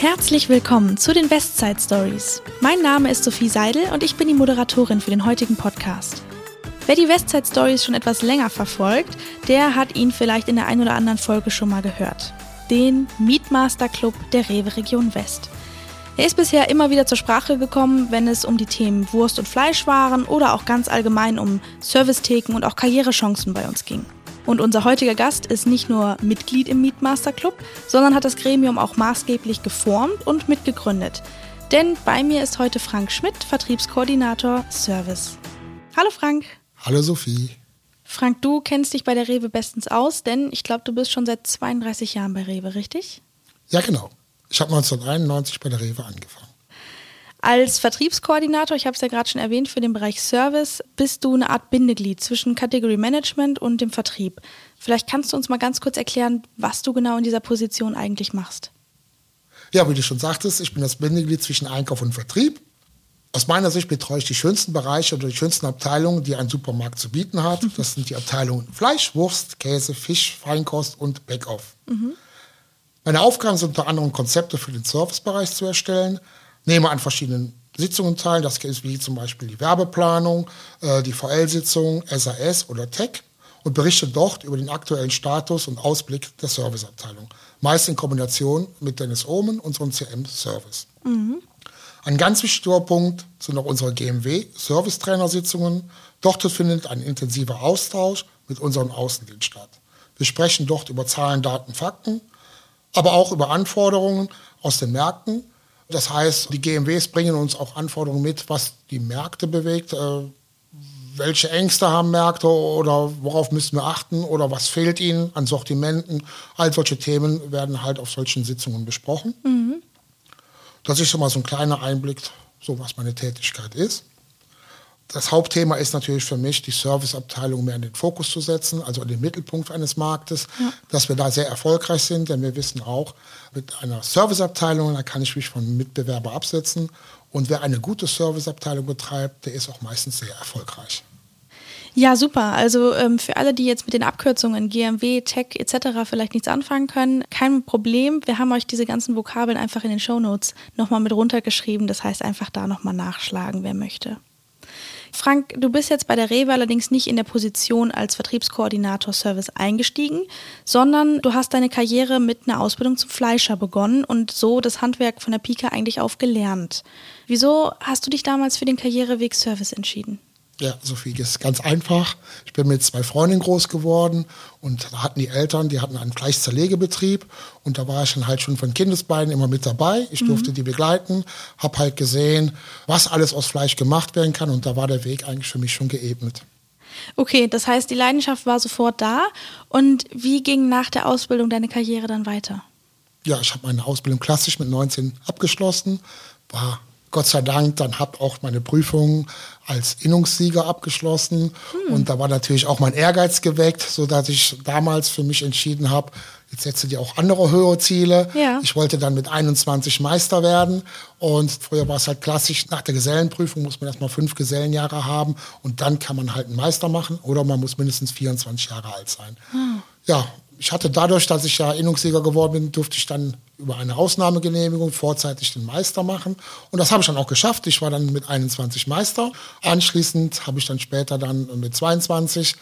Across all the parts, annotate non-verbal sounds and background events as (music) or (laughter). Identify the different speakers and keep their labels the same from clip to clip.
Speaker 1: Herzlich willkommen zu den Westside Stories. Mein Name ist Sophie Seidel und ich bin die Moderatorin für den heutigen Podcast. Wer die Westside Stories schon etwas länger verfolgt, der hat ihn vielleicht in der einen oder anderen Folge schon mal gehört. Den Meatmaster Club der Rewe Region West. Er ist bisher immer wieder zur Sprache gekommen, wenn es um die Themen Wurst und Fleischwaren oder auch ganz allgemein um Servicetheken und auch Karrierechancen bei uns ging. Und unser heutiger Gast ist nicht nur Mitglied im Meatmaster Club, sondern hat das Gremium auch maßgeblich geformt und mitgegründet. Denn bei mir ist heute Frank Schmidt, Vertriebskoordinator Service. Hallo Frank.
Speaker 2: Hallo Sophie.
Speaker 1: Frank, du kennst dich bei der Rewe bestens aus, denn ich glaube, du bist schon seit 32 Jahren bei Rewe, richtig?
Speaker 2: Ja, genau. Ich habe 1991 bei der Rewe angefangen.
Speaker 1: Als Vertriebskoordinator, ich habe es ja gerade schon erwähnt, für den Bereich Service bist du eine Art Bindeglied zwischen Category Management und dem Vertrieb. Vielleicht kannst du uns mal ganz kurz erklären, was du genau in dieser Position eigentlich machst.
Speaker 2: Ja, wie du schon sagtest, ich bin das Bindeglied zwischen Einkauf und Vertrieb. Aus meiner Sicht betreue ich die schönsten Bereiche oder die schönsten Abteilungen, die ein Supermarkt zu bieten hat. (laughs) Das sind die Abteilungen Fleisch, Wurst, Käse, Fisch, Feinkost und Backoff. Mhm. Meine Aufgaben sind unter anderem Konzepte für den Servicebereich zu erstellen, nehme an verschiedenen Sitzungen teil. Das ist wie zum Beispiel die Werbeplanung, äh, die VL-Sitzung, SAS oder Tech und berichte dort über den aktuellen Status und Ausblick der Serviceabteilung. Meist in Kombination mit Dennis Ohmen, unserem CM-Service. Mhm. Ein ganz wichtiger Punkt sind auch unsere GMW-Servicetrainer-Sitzungen. Dort findet ein intensiver Austausch mit unserem Außendienst statt. Wir sprechen dort über Zahlen, Daten, Fakten, aber auch über Anforderungen aus den Märkten das heißt, die GMWs bringen uns auch Anforderungen mit, was die Märkte bewegt. Äh, welche Ängste haben Märkte oder worauf müssen wir achten oder was fehlt ihnen an Sortimenten. All solche Themen werden halt auf solchen Sitzungen besprochen. Mhm. Das ist schon mal so ein kleiner Einblick, so was meine Tätigkeit ist das Hauptthema ist natürlich für mich, die Serviceabteilung mehr in den Fokus zu setzen, also in den Mittelpunkt eines Marktes, ja. dass wir da sehr erfolgreich sind, denn wir wissen auch, mit einer Serviceabteilung, da kann ich mich von Mitbewerber absetzen. Und wer eine gute Serviceabteilung betreibt, der ist auch meistens sehr erfolgreich.
Speaker 1: Ja, super. Also ähm, für alle, die jetzt mit den Abkürzungen GMW, Tech etc. vielleicht nichts anfangen können, kein Problem. Wir haben euch diese ganzen Vokabeln einfach in den Shownotes nochmal mit runtergeschrieben. Das heißt, einfach da nochmal nachschlagen, wer möchte. Frank, du bist jetzt bei der Rewe allerdings nicht in der Position als Vertriebskoordinator Service eingestiegen, sondern du hast deine Karriere mit einer Ausbildung zum Fleischer begonnen und so das Handwerk von der Pika eigentlich auf gelernt. Wieso hast du dich damals für den Karriereweg Service entschieden?
Speaker 2: Ja, Sophie, ist ganz einfach. Ich bin mit zwei Freundinnen groß geworden und da hatten die Eltern, die hatten einen Fleischzerlegebetrieb und da war ich dann halt schon von Kindesbeinen immer mit dabei. Ich durfte mhm. die begleiten, habe halt gesehen, was alles aus Fleisch gemacht werden kann und da war der Weg eigentlich für mich schon geebnet.
Speaker 1: Okay, das heißt, die Leidenschaft war sofort da. Und wie ging nach der Ausbildung deine Karriere dann weiter?
Speaker 2: Ja, ich habe meine Ausbildung klassisch mit 19 abgeschlossen, war Gott sei Dank dann habe auch meine Prüfung als Innungssieger abgeschlossen hm. und da war natürlich auch mein Ehrgeiz geweckt, so dass ich damals für mich entschieden habe, jetzt setze dir auch andere höhere Ziele. Ja. Ich wollte dann mit 21 Meister werden und früher war es halt klassisch, nach der Gesellenprüfung muss man erstmal fünf Gesellenjahre haben und dann kann man halt einen Meister machen oder man muss mindestens 24 Jahre alt sein. Hm. Ja, ich hatte dadurch, dass ich ja Innungssieger geworden bin, durfte ich dann über eine Ausnahmegenehmigung vorzeitig den Meister machen. Und das habe ich dann auch geschafft. Ich war dann mit 21 Meister. Anschließend habe ich dann später dann mit 22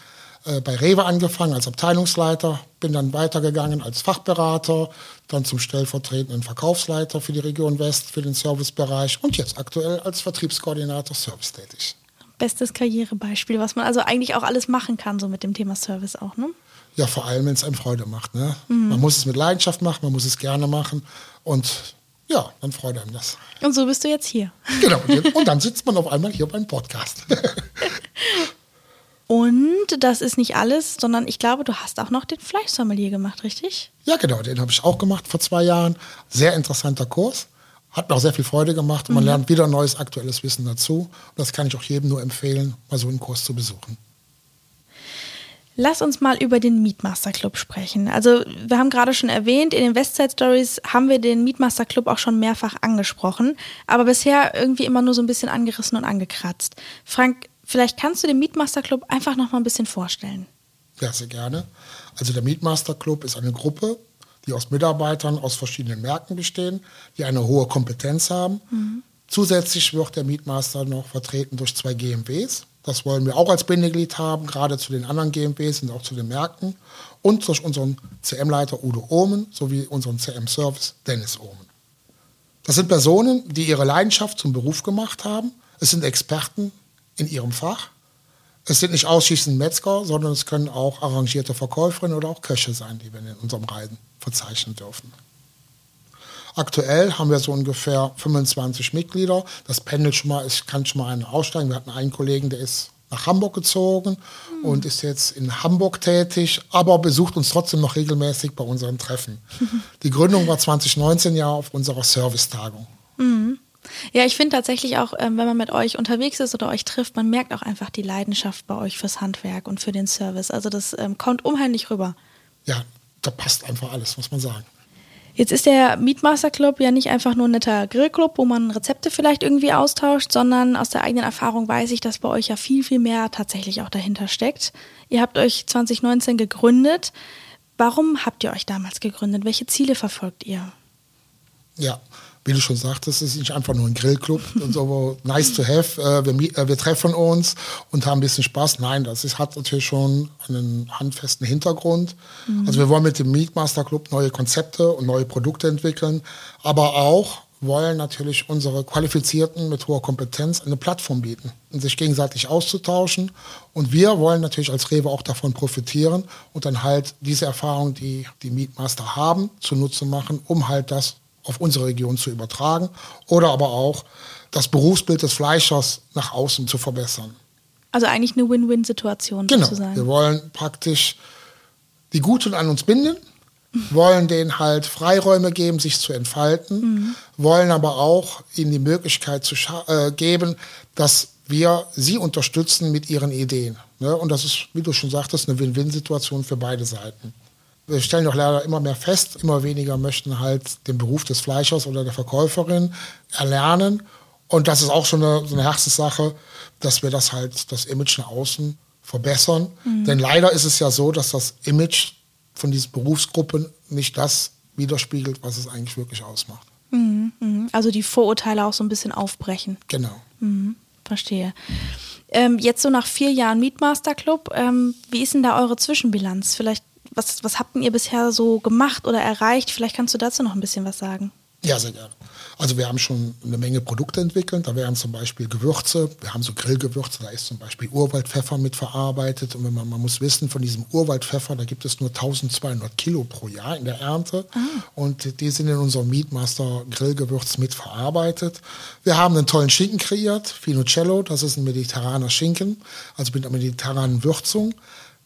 Speaker 2: äh, bei Rewe angefangen als Abteilungsleiter, bin dann weitergegangen als Fachberater, dann zum stellvertretenden Verkaufsleiter für die Region West, für den Servicebereich und jetzt aktuell als Vertriebskoordinator Service tätig.
Speaker 1: Bestes Karrierebeispiel, was man also eigentlich auch alles machen kann, so mit dem Thema Service auch, ne?
Speaker 2: Ja, vor allem, wenn es einem Freude macht. Ne? Mhm. Man muss es mit Leidenschaft machen, man muss es gerne machen und ja, dann freut einem das.
Speaker 1: Und so bist du jetzt hier.
Speaker 2: Genau, und dann sitzt man auf einmal hier beim Podcast. (laughs)
Speaker 1: und das ist nicht alles, sondern ich glaube, du hast auch noch den Fleischsommelier gemacht, richtig?
Speaker 2: Ja, genau, den habe ich auch gemacht vor zwei Jahren. Sehr interessanter Kurs. Hat mir auch sehr viel Freude gemacht und man mhm. lernt wieder neues aktuelles Wissen dazu. Und das kann ich auch jedem nur empfehlen, mal so einen Kurs zu besuchen.
Speaker 1: Lass uns mal über den Meatmaster Club sprechen. Also, wir haben gerade schon erwähnt, in den Westside Stories haben wir den Meatmaster Club auch schon mehrfach angesprochen, aber bisher irgendwie immer nur so ein bisschen angerissen und angekratzt. Frank, vielleicht kannst du den Meatmaster Club einfach noch mal ein bisschen vorstellen.
Speaker 2: Ja, sehr gerne. Also der Meatmaster Club ist eine Gruppe, die aus Mitarbeitern aus verschiedenen Märkten bestehen, die eine hohe Kompetenz haben. Mhm. Zusätzlich wird der Mietmaster noch vertreten durch zwei GMWs. Das wollen wir auch als Bindeglied haben, gerade zu den anderen GMWs und auch zu den Märkten. Und durch unseren CM-Leiter Udo Ohmen sowie unseren CM-Service Dennis Ohmen. Das sind Personen, die ihre Leidenschaft zum Beruf gemacht haben. Es sind Experten in ihrem Fach. Es sind nicht ausschließlich Metzger, sondern es können auch arrangierte Verkäuferinnen oder auch Köche sein, die wir in unserem Reisen verzeichnen dürfen. Aktuell haben wir so ungefähr 25 Mitglieder. Das pendelt schon mal, ich kann schon mal einen aussteigen. Wir hatten einen Kollegen, der ist nach Hamburg gezogen mhm. und ist jetzt in Hamburg tätig, aber besucht uns trotzdem noch regelmäßig bei unseren Treffen. (laughs) Die Gründung war 2019 ja auf unserer Servicetagung.
Speaker 1: Mhm. Ja, ich finde tatsächlich auch, ähm, wenn man mit euch unterwegs ist oder euch trifft, man merkt auch einfach die Leidenschaft bei euch fürs Handwerk und für den Service. Also das ähm, kommt unheimlich rüber.
Speaker 2: Ja, da passt einfach alles, muss man sagen.
Speaker 1: Jetzt ist der Meatmaster Club ja nicht einfach nur ein netter Grillclub, wo man Rezepte vielleicht irgendwie austauscht, sondern aus der eigenen Erfahrung weiß ich, dass bei euch ja viel, viel mehr tatsächlich auch dahinter steckt. Ihr habt euch 2019 gegründet. Warum habt ihr euch damals gegründet? Welche Ziele verfolgt ihr?
Speaker 2: Ja, wie du schon sagtest, es ist nicht einfach nur ein Grillclub (laughs) und so nice to have. Äh, wir, äh, wir, treffen uns und haben ein bisschen Spaß. Nein, das ist, hat natürlich schon einen handfesten Hintergrund. Mhm. Also wir wollen mit dem Meatmaster Club neue Konzepte und neue Produkte entwickeln, aber auch wollen natürlich unsere Qualifizierten mit hoher Kompetenz eine Plattform bieten und sich gegenseitig auszutauschen. Und wir wollen natürlich als Rewe auch davon profitieren und dann halt diese Erfahrung, die die Meatmaster haben, zunutze machen, um halt das auf unsere Region zu übertragen oder aber auch das Berufsbild des Fleischers nach außen zu verbessern.
Speaker 1: Also eigentlich eine Win-Win-Situation
Speaker 2: genau. sozusagen. Wir wollen praktisch die Guten an uns binden, wollen denen halt Freiräume geben, sich zu entfalten, mhm. wollen aber auch ihnen die Möglichkeit zu äh, geben, dass wir sie unterstützen mit ihren Ideen. Ne? Und das ist, wie du schon sagtest, eine Win-Win-Situation für beide Seiten wir stellen doch leider immer mehr fest, immer weniger möchten halt den Beruf des Fleischers oder der Verkäuferin erlernen. Und das ist auch schon eine, so eine Herzenssache, dass wir das halt, das Image nach außen verbessern. Mhm. Denn leider ist es ja so, dass das Image von diesen Berufsgruppen nicht das widerspiegelt, was es eigentlich wirklich ausmacht.
Speaker 1: Mhm, mhm. Also die Vorurteile auch so ein bisschen aufbrechen.
Speaker 2: Genau.
Speaker 1: Mhm, verstehe. Ähm, jetzt so nach vier Jahren Meatmaster Club, ähm, wie ist denn da eure Zwischenbilanz? Vielleicht was, was habt ihr bisher so gemacht oder erreicht? Vielleicht kannst du dazu noch ein bisschen was sagen.
Speaker 2: Ja, sehr gerne. Also wir haben schon eine Menge Produkte entwickelt. Da wären zum Beispiel Gewürze. Wir haben so Grillgewürze. Da ist zum Beispiel Urwaldpfeffer mit verarbeitet. Und man, man muss wissen, von diesem Urwaldpfeffer, da gibt es nur 1200 Kilo pro Jahr in der Ernte. Ah. Und die sind in unserem Meatmaster Grillgewürz mit verarbeitet. Wir haben einen tollen Schinken kreiert, Finocello. Das ist ein mediterraner Schinken, also mit einer mediterranen Würzung.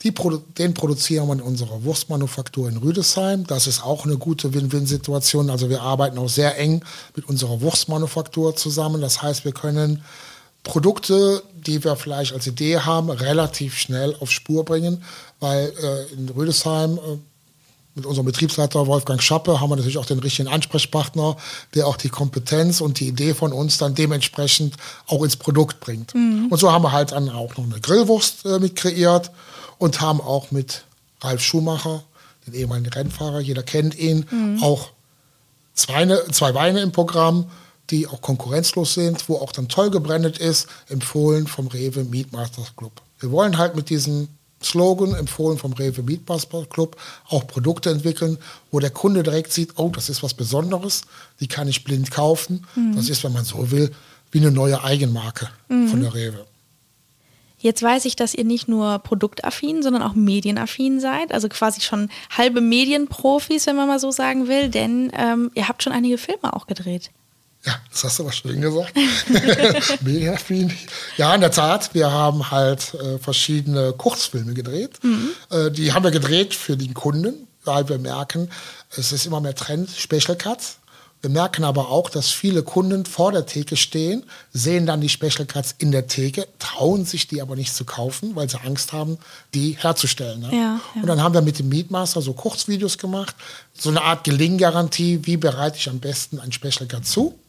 Speaker 2: Die, den produzieren wir in unserer Wurstmanufaktur in Rüdesheim. Das ist auch eine gute Win-Win-Situation. Also wir arbeiten auch sehr eng mit unserer Wurstmanufaktur zusammen. Das heißt, wir können Produkte, die wir vielleicht als Idee haben, relativ schnell auf Spur bringen, weil äh, in Rüdesheim äh, mit unserem Betriebsleiter Wolfgang Schappe haben wir natürlich auch den richtigen Ansprechpartner, der auch die Kompetenz und die Idee von uns dann dementsprechend auch ins Produkt bringt. Mhm. Und so haben wir halt dann auch noch eine Grillwurst äh, mit kreiert und haben auch mit Ralf Schumacher, den ehemaligen Rennfahrer, jeder kennt ihn, mhm. auch zwei, zwei Weine im Programm, die auch konkurrenzlos sind, wo auch dann toll gebrandet ist, empfohlen vom Rewe Meatmasters Club. Wir wollen halt mit diesem Slogan, empfohlen vom Rewe Meatmasters Club, auch Produkte entwickeln, wo der Kunde direkt sieht, oh, das ist was Besonderes, die kann ich blind kaufen. Mhm. Das ist, wenn man so will, wie eine neue Eigenmarke mhm. von der Rewe.
Speaker 1: Jetzt weiß ich, dass ihr nicht nur produktaffin, sondern auch medienaffin seid, also quasi schon halbe Medienprofis, wenn man mal so sagen will, denn ähm, ihr habt schon einige Filme auch gedreht.
Speaker 2: Ja, das hast du aber schön gesagt. (laughs) Medienaffin. Ja, in der Tat, wir haben halt äh, verschiedene Kurzfilme gedreht. Mhm. Äh, die haben wir gedreht für den Kunden, weil wir merken, es ist immer mehr Trend, Special Cuts. Wir merken aber auch, dass viele Kunden vor der Theke stehen, sehen dann die Special Cuts in der Theke, trauen sich die aber nicht zu kaufen, weil sie Angst haben, die herzustellen. Ne? Ja, ja. Und dann haben wir mit dem Meatmaster so Kurzvideos gemacht, so eine Art Gelinggarantie, wie bereite ich am besten ein Special Cut zu.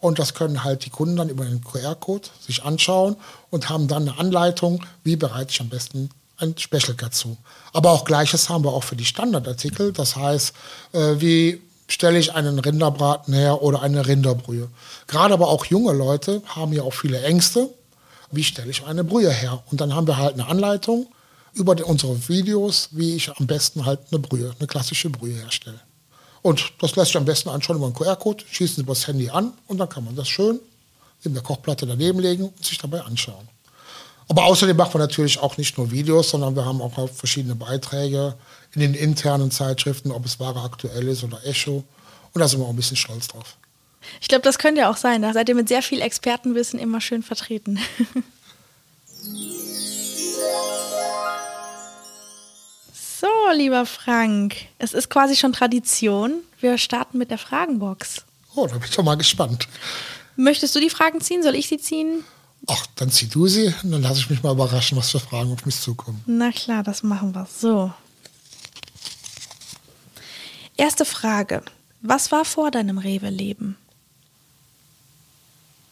Speaker 2: Und das können halt die Kunden dann über den QR-Code sich anschauen und haben dann eine Anleitung, wie bereite ich am besten ein Special dazu. Aber auch Gleiches haben wir auch für die Standardartikel. Das heißt, äh, wie stelle ich einen Rinderbraten her oder eine Rinderbrühe. Gerade aber auch junge Leute haben ja auch viele Ängste. Wie stelle ich eine Brühe her? Und dann haben wir halt eine Anleitung über unsere Videos, wie ich am besten halt eine Brühe, eine klassische Brühe herstelle. Und das lässt sich am besten anschauen über einen QR-Code, schießen Sie das Handy an und dann kann man das schön in der Kochplatte daneben legen und sich dabei anschauen. Aber außerdem machen wir natürlich auch nicht nur Videos, sondern wir haben auch verschiedene Beiträge in den internen Zeitschriften, ob es Ware aktuell ist oder Echo. Und da sind wir auch ein bisschen stolz drauf.
Speaker 1: Ich glaube, das könnte ja auch sein. Da seid ihr mit sehr viel Expertenwissen immer schön vertreten. (laughs) so, lieber Frank, es ist quasi schon Tradition. Wir starten mit der Fragenbox.
Speaker 2: Oh, da bin ich schon mal gespannt.
Speaker 1: Möchtest du die Fragen ziehen? Soll ich sie ziehen?
Speaker 2: Ach, dann zieh du sie und dann lasse ich mich mal überraschen, was für Fragen auf mich zukommen.
Speaker 1: Na klar, das machen wir. So. Erste Frage. Was war vor deinem Rewe-Leben?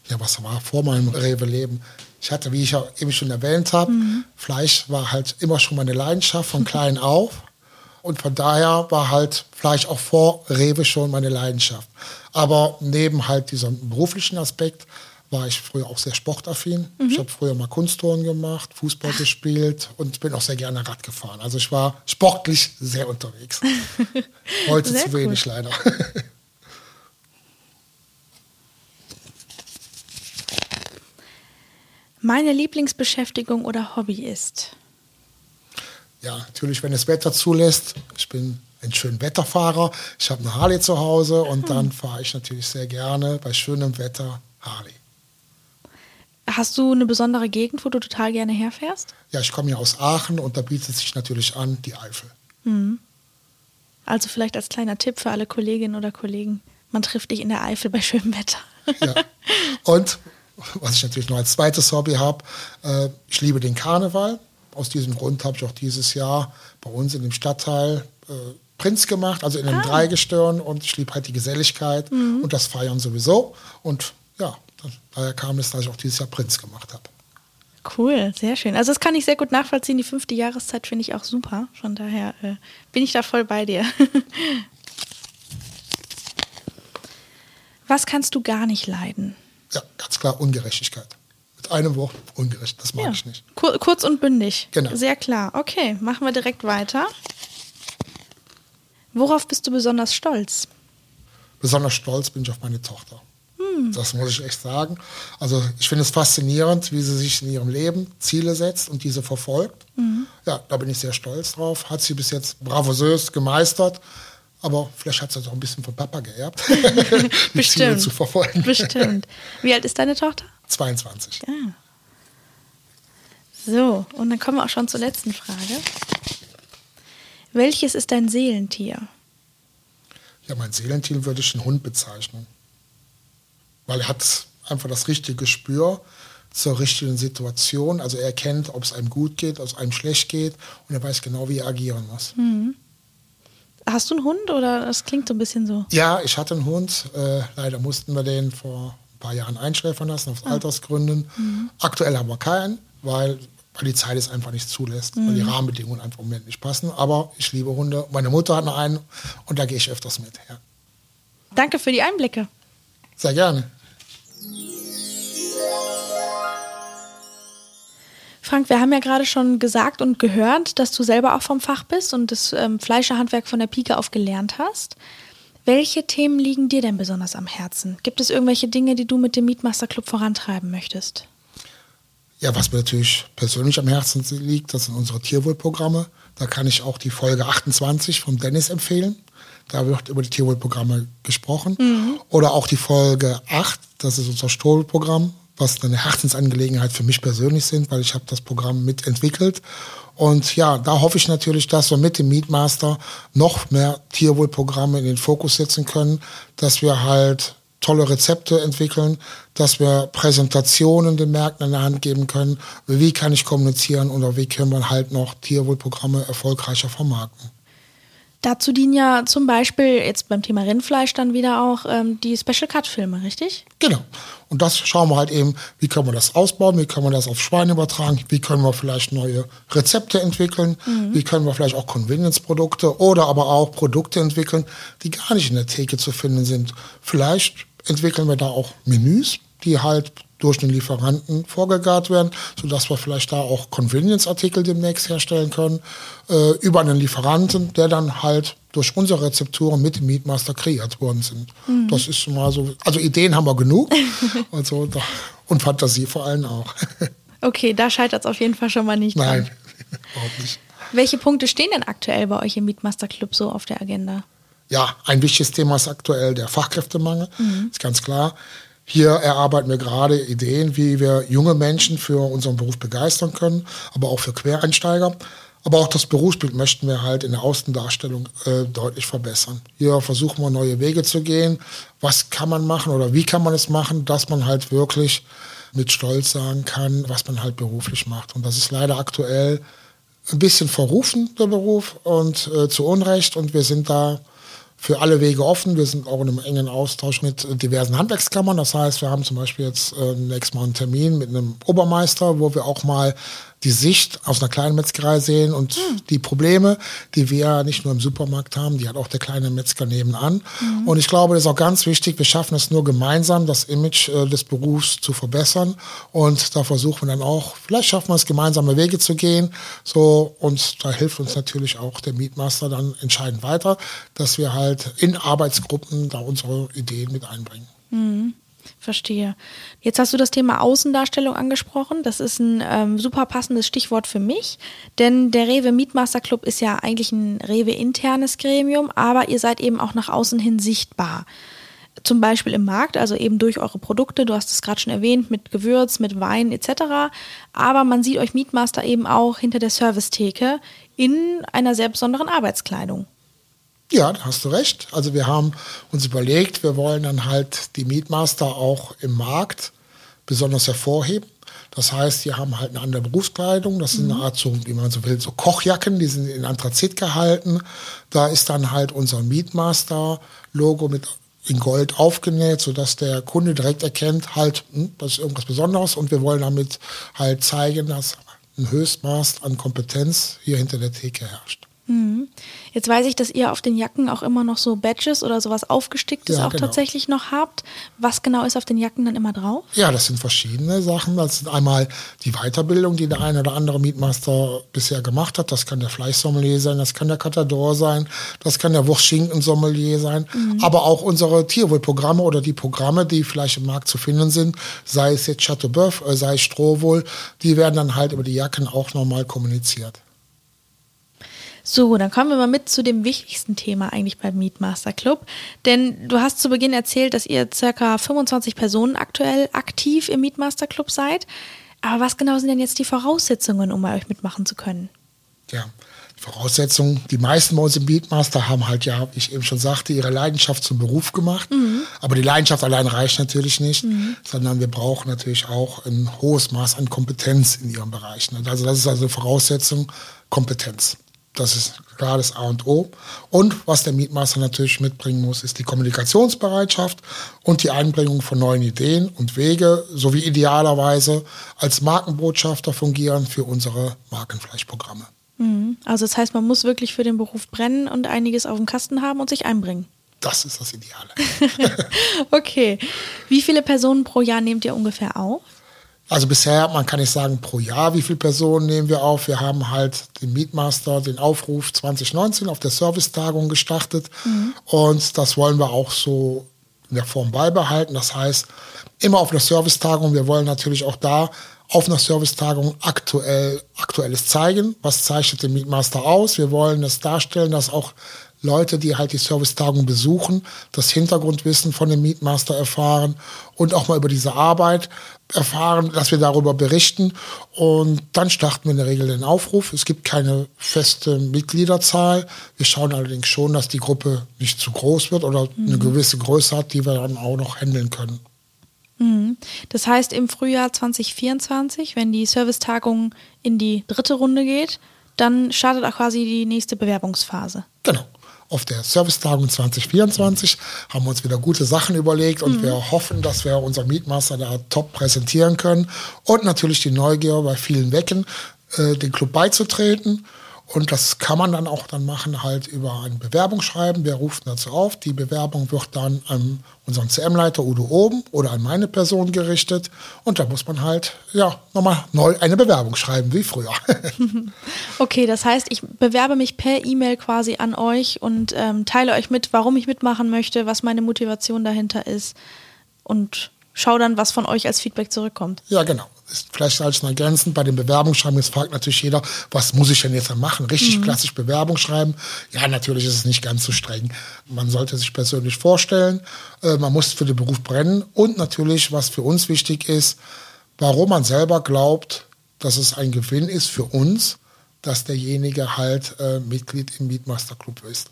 Speaker 2: Ja, was war vor meinem Rewe-Leben? Ich hatte, wie ich ja eben schon erwähnt habe, mhm. Fleisch war halt immer schon meine Leidenschaft von klein auf. Und von daher war halt Fleisch auch vor Rewe schon meine Leidenschaft. Aber neben halt diesem beruflichen Aspekt war ich früher auch sehr sportaffin. Mhm. Ich habe früher mal Kunsttouren gemacht, Fußball gespielt und bin auch sehr gerne Rad gefahren. Also ich war sportlich sehr unterwegs. (laughs) Heute sehr zu wenig cool. leider. (laughs)
Speaker 1: Meine Lieblingsbeschäftigung oder Hobby ist?
Speaker 2: Ja, natürlich, wenn das Wetter zulässt. Ich bin ein schöner Wetterfahrer. Ich habe eine Harley zu Hause und hm. dann (laughs) fahre ich natürlich sehr gerne bei schönem Wetter Harley.
Speaker 1: Hast du eine besondere Gegend, wo du total gerne herfährst?
Speaker 2: Ja, ich komme ja aus Aachen und da bietet sich natürlich an die Eifel.
Speaker 1: Mhm. Also vielleicht als kleiner Tipp für alle Kolleginnen oder Kollegen, man trifft dich in der Eifel bei schönem Wetter.
Speaker 2: Ja. Und was ich natürlich noch als zweites Hobby habe, äh, ich liebe den Karneval. Aus diesem Grund habe ich auch dieses Jahr bei uns in dem Stadtteil äh, Prinz gemacht, also in einem ah. Dreigestirn und ich liebe halt die Geselligkeit mhm. und das Feiern sowieso. Und ja, daher kam es, dass ich auch dieses Jahr Prinz gemacht habe.
Speaker 1: Cool, sehr schön. Also das kann ich sehr gut nachvollziehen. Die fünfte Jahreszeit finde ich auch super. Von daher äh, bin ich da voll bei dir. (laughs) Was kannst du gar nicht leiden?
Speaker 2: Ja, ganz klar Ungerechtigkeit. Mit einem Wort ungerecht. Das mag ja. ich nicht.
Speaker 1: Kur kurz und bündig.
Speaker 2: Genau.
Speaker 1: Sehr klar. Okay, machen wir direkt weiter. Worauf bist du besonders stolz?
Speaker 2: Besonders stolz bin ich auf meine Tochter. Hm. Das muss ich echt sagen. Also ich finde es faszinierend, wie sie sich in ihrem Leben Ziele setzt und diese verfolgt. Mhm. Ja, da bin ich sehr stolz drauf. Hat sie bis jetzt bravosös gemeistert. Aber vielleicht hat sie das auch ein bisschen von Papa geerbt, (laughs) (laughs)
Speaker 1: Bestimmt.
Speaker 2: Zu verfolgen.
Speaker 1: Bestimmt. Wie alt ist deine Tochter?
Speaker 2: 22.
Speaker 1: Ja. So, und dann kommen wir auch schon zur letzten Frage. Welches ist dein Seelentier?
Speaker 2: Ja, mein Seelentier würde ich einen Hund bezeichnen weil er hat einfach das richtige Gespür zur richtigen Situation. Also er erkennt, ob es einem gut geht, ob es einem schlecht geht und er weiß genau, wie er agieren muss.
Speaker 1: Mhm. Hast du einen Hund oder das klingt so ein bisschen so?
Speaker 2: Ja, ich hatte einen Hund. Äh, leider mussten wir den vor ein paar Jahren einschläfern lassen, aus ah. Altersgründen. Mhm. Aktuell haben wir keinen, weil, weil die Zeit es einfach nicht zulässt, mhm. weil die mhm. Rahmenbedingungen einfach im Moment nicht passen. Aber ich liebe Hunde. Meine Mutter hat noch einen und da gehe ich öfters mit. Ja.
Speaker 1: Danke für die Einblicke.
Speaker 2: Sehr gerne.
Speaker 1: Frank, wir haben ja gerade schon gesagt und gehört, dass du selber auch vom Fach bist und das ähm, Fleischerhandwerk von der Pike auf gelernt hast. Welche Themen liegen dir denn besonders am Herzen? Gibt es irgendwelche Dinge, die du mit dem Meatmaster Club vorantreiben möchtest?
Speaker 2: Ja, was mir natürlich persönlich am Herzen liegt, das sind unsere Tierwohlprogramme. Da kann ich auch die Folge 28 von Dennis empfehlen. Da wird über die Tierwohlprogramme gesprochen. Mhm. Oder auch die Folge 8, das ist unser Stohlprogramm, was eine Herzensangelegenheit für mich persönlich sind, weil ich habe das Programm mitentwickelt. Und ja, da hoffe ich natürlich, dass wir mit dem Meatmaster noch mehr Tierwohlprogramme in den Fokus setzen können, dass wir halt tolle Rezepte entwickeln, dass wir Präsentationen den Märkten in der Hand geben können. Wie kann ich kommunizieren oder wie können wir halt noch Tierwohlprogramme erfolgreicher vermarkten?
Speaker 1: Dazu dienen ja zum Beispiel jetzt beim Thema Rindfleisch dann wieder auch ähm, die Special Cut Filme, richtig?
Speaker 2: Genau. Und das schauen wir halt eben, wie können wir das ausbauen, wie können wir das auf Schweine übertragen, wie können wir vielleicht neue Rezepte entwickeln, mhm. wie können wir vielleicht auch Convenience-Produkte oder aber auch Produkte entwickeln, die gar nicht in der Theke zu finden sind. Vielleicht entwickeln wir da auch Menüs, die halt durch den Lieferanten vorgegart werden, sodass wir vielleicht da auch Convenience-Artikel demnächst herstellen können, äh, über einen Lieferanten, der dann halt durch unsere Rezepturen mit dem Meatmaster kreiert worden sind. Mhm. Das ist mal so, also Ideen haben wir genug (laughs) also, da, und Fantasie vor allem auch. (laughs)
Speaker 1: okay, da scheitert es auf jeden Fall schon mal nicht.
Speaker 2: Nein, dran. (laughs) überhaupt nicht.
Speaker 1: Welche Punkte stehen denn aktuell bei euch im Meatmaster Club so auf der Agenda?
Speaker 2: Ja, ein wichtiges Thema ist aktuell der Fachkräftemangel, mhm. ist ganz klar. Hier erarbeiten wir gerade Ideen, wie wir junge Menschen für unseren Beruf begeistern können, aber auch für Quereinsteiger. Aber auch das Berufsbild möchten wir halt in der Außendarstellung äh, deutlich verbessern. Hier versuchen wir neue Wege zu gehen. Was kann man machen oder wie kann man es machen, dass man halt wirklich mit Stolz sagen kann, was man halt beruflich macht. Und das ist leider aktuell ein bisschen verrufen, der Beruf, und äh, zu Unrecht. Und wir sind da für alle Wege offen. Wir sind auch in einem engen Austausch mit diversen Handwerkskammern. Das heißt, wir haben zum Beispiel jetzt äh, nächstes Mal einen Termin mit einem Obermeister, wo wir auch mal die Sicht aus einer kleinen Metzgerei sehen und mhm. die Probleme, die wir nicht nur im Supermarkt haben, die hat auch der kleine Metzger nebenan. Mhm. Und ich glaube, das ist auch ganz wichtig, wir schaffen es nur gemeinsam, das Image äh, des Berufs zu verbessern. Und da versuchen wir dann auch, vielleicht schaffen wir es, gemeinsame Wege zu gehen. So, und da hilft uns natürlich auch der Mietmaster dann entscheidend weiter, dass wir halt in Arbeitsgruppen da unsere Ideen mit einbringen.
Speaker 1: Mhm. Verstehe. Jetzt hast du das Thema Außendarstellung angesprochen. Das ist ein ähm, super passendes Stichwort für mich, denn der Rewe Mietmaster Club ist ja eigentlich ein Rewe-internes Gremium, aber ihr seid eben auch nach außen hin sichtbar. Zum Beispiel im Markt, also eben durch eure Produkte, du hast es gerade schon erwähnt, mit Gewürz, mit Wein etc. Aber man sieht euch Mietmaster eben auch hinter der Servicetheke in einer sehr besonderen Arbeitskleidung.
Speaker 2: Ja, da hast du recht. Also wir haben uns überlegt, wir wollen dann halt die Mietmaster auch im Markt besonders hervorheben. Das heißt, die haben halt eine andere Berufskleidung. Das ist eine mhm. Art, so, wie man so will, so Kochjacken, die sind in Anthrazit gehalten. Da ist dann halt unser Mietmaster-Logo mit in Gold aufgenäht, sodass der Kunde direkt erkennt, halt, hm, das ist irgendwas Besonderes. Und wir wollen damit halt zeigen, dass ein Höchstmaß an Kompetenz hier hinter der Theke herrscht.
Speaker 1: Mhm. Jetzt weiß ich, dass ihr auf den Jacken auch immer noch so Badges oder sowas aufgesticktes ja, auch genau. tatsächlich noch habt. Was genau ist auf den Jacken dann immer drauf?
Speaker 2: Ja, das sind verschiedene Sachen. Das sind einmal die Weiterbildung, die der eine oder andere Mietmaster bisher gemacht hat. Das kann der Fleischsommelier sein, das kann der Catador sein, das kann der Wurstschinken-Sommelier sein. Mhm. Aber auch unsere Tierwohlprogramme oder die Programme, die vielleicht im Markt zu finden sind, sei es jetzt Chateauboeuf, äh, sei es Strohwohl, die werden dann halt über die Jacken auch nochmal kommuniziert.
Speaker 1: So, dann kommen wir mal mit zu dem wichtigsten Thema eigentlich beim Meetmaster Club. Denn du hast zu Beginn erzählt, dass ihr circa 25 Personen aktuell aktiv im Meetmaster Club seid. Aber was genau sind denn jetzt die Voraussetzungen, um bei euch mitmachen zu können?
Speaker 2: Ja, die Voraussetzungen, die meisten bei uns im Beatmaster haben halt ja, wie ich eben schon sagte, ihre Leidenschaft zum Beruf gemacht. Mhm. Aber die Leidenschaft allein reicht natürlich nicht, mhm. sondern wir brauchen natürlich auch ein hohes Maß an Kompetenz in ihren Bereichen. Also das ist also Voraussetzung, Kompetenz. Das ist klar das A und O. Und was der Mietmaster natürlich mitbringen muss, ist die Kommunikationsbereitschaft und die Einbringung von neuen Ideen und Wege, sowie idealerweise als Markenbotschafter fungieren für unsere Markenfleischprogramme.
Speaker 1: Mhm. Also das heißt, man muss wirklich für den Beruf brennen und einiges auf dem Kasten haben und sich einbringen.
Speaker 2: Das ist das Ideale. (laughs)
Speaker 1: okay. Wie viele Personen pro Jahr nehmt ihr ungefähr auf?
Speaker 2: Also bisher, man kann nicht sagen pro Jahr, wie viele Personen nehmen wir auf. Wir haben halt den Mietmaster, den Aufruf 2019 auf der Servicetagung gestartet. Mhm. Und das wollen wir auch so in der Form beibehalten. Das heißt, immer auf einer Servicetagung. Wir wollen natürlich auch da auf einer Servicetagung aktuell, aktuelles zeigen. Was zeichnet den Mietmaster aus? Wir wollen es darstellen, dass auch Leute, die halt die Servicetagung besuchen, das Hintergrundwissen von dem Mietmaster erfahren und auch mal über diese Arbeit erfahren, dass wir darüber berichten. Und dann starten wir in der Regel den Aufruf. Es gibt keine feste Mitgliederzahl. Wir schauen allerdings schon, dass die Gruppe nicht zu groß wird oder mhm. eine gewisse Größe hat, die wir dann auch noch handeln können.
Speaker 1: Mhm. Das heißt, im Frühjahr 2024, wenn die Servicetagung in die dritte Runde geht, dann startet auch quasi die nächste Bewerbungsphase.
Speaker 2: Genau. Auf der Servicetagung 2024 haben wir uns wieder gute Sachen überlegt und mhm. wir hoffen, dass wir unseren Mietmaster da top präsentieren können und natürlich die Neugier bei vielen wecken, äh, den Club beizutreten. Und das kann man dann auch dann machen, halt über ein Bewerbungsschreiben. Wir rufen dazu auf. Die Bewerbung wird dann an unseren CM-Leiter Udo Oben oder an meine Person gerichtet. Und da muss man halt, ja, nochmal neu eine Bewerbung schreiben, wie früher. (laughs)
Speaker 1: okay, das heißt, ich bewerbe mich per E-Mail quasi an euch und ähm, teile euch mit, warum ich mitmachen möchte, was meine Motivation dahinter ist und schau dann, was von euch als Feedback zurückkommt.
Speaker 2: Ja, genau ist vielleicht als noch ergänzend, bei den Bewerbungsschreiben, jetzt fragt natürlich jeder, was muss ich denn jetzt machen? Richtig mhm. klassisch Bewerbung schreiben? Ja, natürlich ist es nicht ganz so streng. Man sollte sich persönlich vorstellen, äh, man muss für den Beruf brennen und natürlich, was für uns wichtig ist, warum man selber glaubt, dass es ein Gewinn ist für uns, dass derjenige halt äh, Mitglied im Mietmaster Club ist.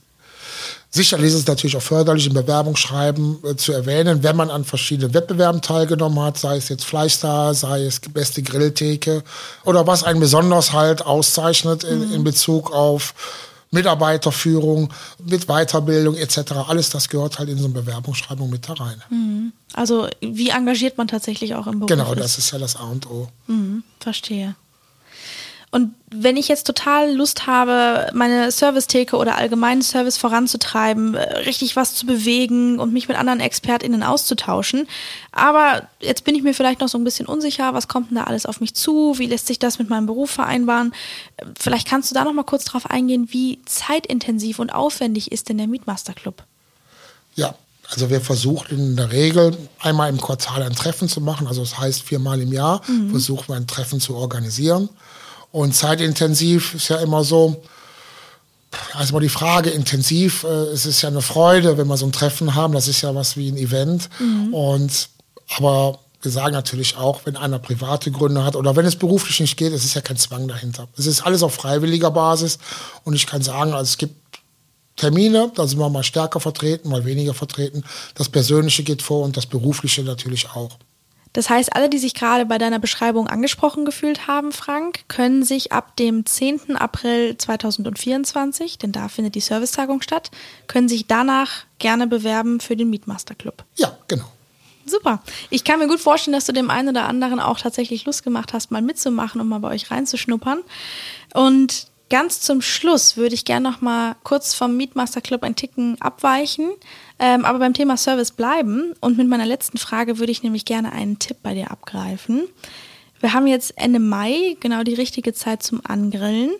Speaker 2: Sicherlich ist es natürlich auch förderlich, im Bewerbungsschreiben äh, zu erwähnen, wenn man an verschiedenen Wettbewerben teilgenommen hat, sei es jetzt Fleischstar, sei es beste Grilltheke oder was einen besonders halt auszeichnet in, in Bezug auf Mitarbeiterführung, mit Weiterbildung etc. Alles das gehört halt in so eine Bewerbungsschreibung mit da rein.
Speaker 1: Mhm. Also wie engagiert man tatsächlich auch im Beruf?
Speaker 2: Genau, das ist ja das A und O.
Speaker 1: Mhm, verstehe. Und wenn ich jetzt total Lust habe, meine Servicetheke oder allgemeinen Service voranzutreiben, äh, richtig was zu bewegen und mich mit anderen ExpertInnen auszutauschen, aber jetzt bin ich mir vielleicht noch so ein bisschen unsicher, was kommt denn da alles auf mich zu, wie lässt sich das mit meinem Beruf vereinbaren? Vielleicht kannst du da noch mal kurz drauf eingehen, wie zeitintensiv und aufwendig ist denn der Mietmaster Club?
Speaker 2: Ja, also wir versuchen in der Regel einmal im Quartal ein Treffen zu machen, also das heißt viermal im Jahr mhm. versuchen wir ein Treffen zu organisieren. Und zeitintensiv ist ja immer so, also mal die Frage, intensiv, äh, es ist ja eine Freude, wenn wir so ein Treffen haben, das ist ja was wie ein Event. Mhm. Und aber wir sagen natürlich auch, wenn einer private Gründe hat oder wenn es beruflich nicht geht, es ist ja kein Zwang dahinter. Es ist alles auf freiwilliger Basis und ich kann sagen, also es gibt Termine, da sind wir mal stärker vertreten, mal weniger vertreten. Das Persönliche geht vor und das Berufliche natürlich auch.
Speaker 1: Das heißt, alle, die sich gerade bei deiner Beschreibung angesprochen gefühlt haben, Frank, können sich ab dem 10. April 2024, denn da findet die Servicetagung statt, können sich danach gerne bewerben für den Mietmaster Club.
Speaker 2: Ja, genau.
Speaker 1: Super. Ich kann mir gut vorstellen, dass du dem einen oder anderen auch tatsächlich Lust gemacht hast, mal mitzumachen und mal bei euch reinzuschnuppern. Und ganz zum Schluss würde ich gerne noch mal kurz vom Mietmaster Club ein Ticken abweichen ähm, aber beim Thema Service bleiben und mit meiner letzten Frage würde ich nämlich gerne einen Tipp bei dir abgreifen. Wir haben jetzt Ende Mai, genau die richtige Zeit zum Angrillen.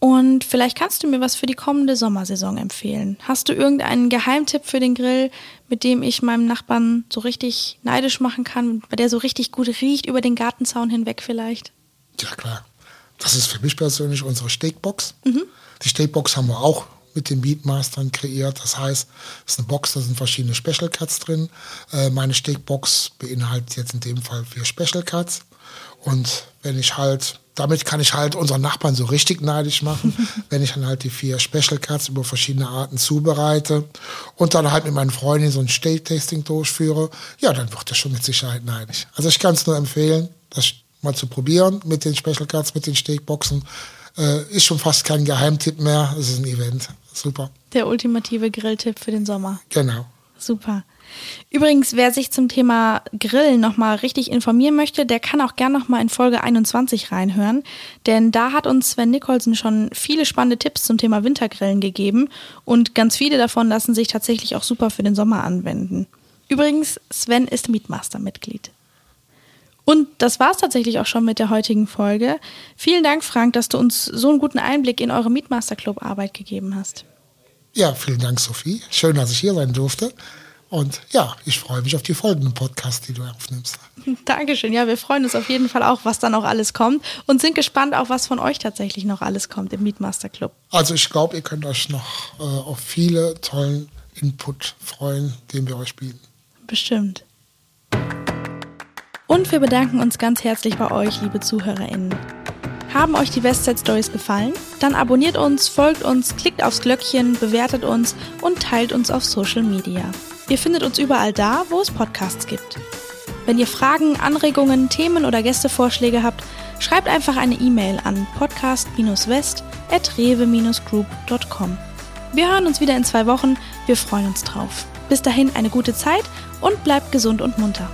Speaker 1: Und vielleicht kannst du mir was für die kommende Sommersaison empfehlen. Hast du irgendeinen Geheimtipp für den Grill, mit dem ich meinem Nachbarn so richtig neidisch machen kann, bei der so richtig gut riecht über den Gartenzaun hinweg vielleicht?
Speaker 2: Ja, klar. Das ist für mich persönlich unsere Steakbox. Mhm. Die Steakbox haben wir auch mit den Beatmastern kreiert. Das heißt, es ist eine Box, da sind verschiedene Special Cuts drin. Äh, meine Steakbox beinhaltet jetzt in dem Fall vier Special Cuts. Und wenn ich halt, damit kann ich halt unseren Nachbarn so richtig neidisch machen, (laughs) wenn ich dann halt die vier Special Cuts über verschiedene Arten zubereite und dann halt mit meinen Freunden so ein Steak-Tasting durchführe, ja, dann wird er schon mit Sicherheit neidisch. Also ich kann es nur empfehlen, das mal zu probieren mit den Special Cuts, mit den Steakboxen. Äh, ist schon fast kein Geheimtipp mehr, es ist ein Event. Super.
Speaker 1: Der ultimative Grilltipp für den Sommer.
Speaker 2: Genau.
Speaker 1: Super. Übrigens, wer sich zum Thema Grillen nochmal richtig informieren möchte, der kann auch gerne nochmal in Folge 21 reinhören. Denn da hat uns Sven Nicholson schon viele spannende Tipps zum Thema Wintergrillen gegeben. Und ganz viele davon lassen sich tatsächlich auch super für den Sommer anwenden. Übrigens, Sven ist Meatmaster-Mitglied. Und das war es tatsächlich auch schon mit der heutigen Folge. Vielen Dank, Frank, dass du uns so einen guten Einblick in eure Mietmaster Club Arbeit gegeben hast.
Speaker 2: Ja, vielen Dank, Sophie. Schön, dass ich hier sein durfte. Und ja, ich freue mich auf die folgenden Podcasts, die du aufnimmst. (laughs)
Speaker 1: Dankeschön. Ja, wir freuen uns auf jeden Fall auch, was dann auch alles kommt und sind gespannt auch, was von euch tatsächlich noch alles kommt im Mietmaster Club.
Speaker 2: Also ich glaube, ihr könnt euch noch äh, auf viele tollen Input freuen, den wir euch bieten.
Speaker 1: Bestimmt. Und wir bedanken uns ganz herzlich bei euch, liebe ZuhörerInnen. Haben euch die Westside Stories gefallen? Dann abonniert uns, folgt uns, klickt aufs Glöckchen, bewertet uns und teilt uns auf Social Media. Ihr findet uns überall da, wo es Podcasts gibt. Wenn ihr Fragen, Anregungen, Themen oder Gästevorschläge habt, schreibt einfach eine E-Mail an podcast-west.rewe-group.com. Wir hören uns wieder in zwei Wochen. Wir freuen uns drauf. Bis dahin eine gute Zeit und bleibt gesund und munter.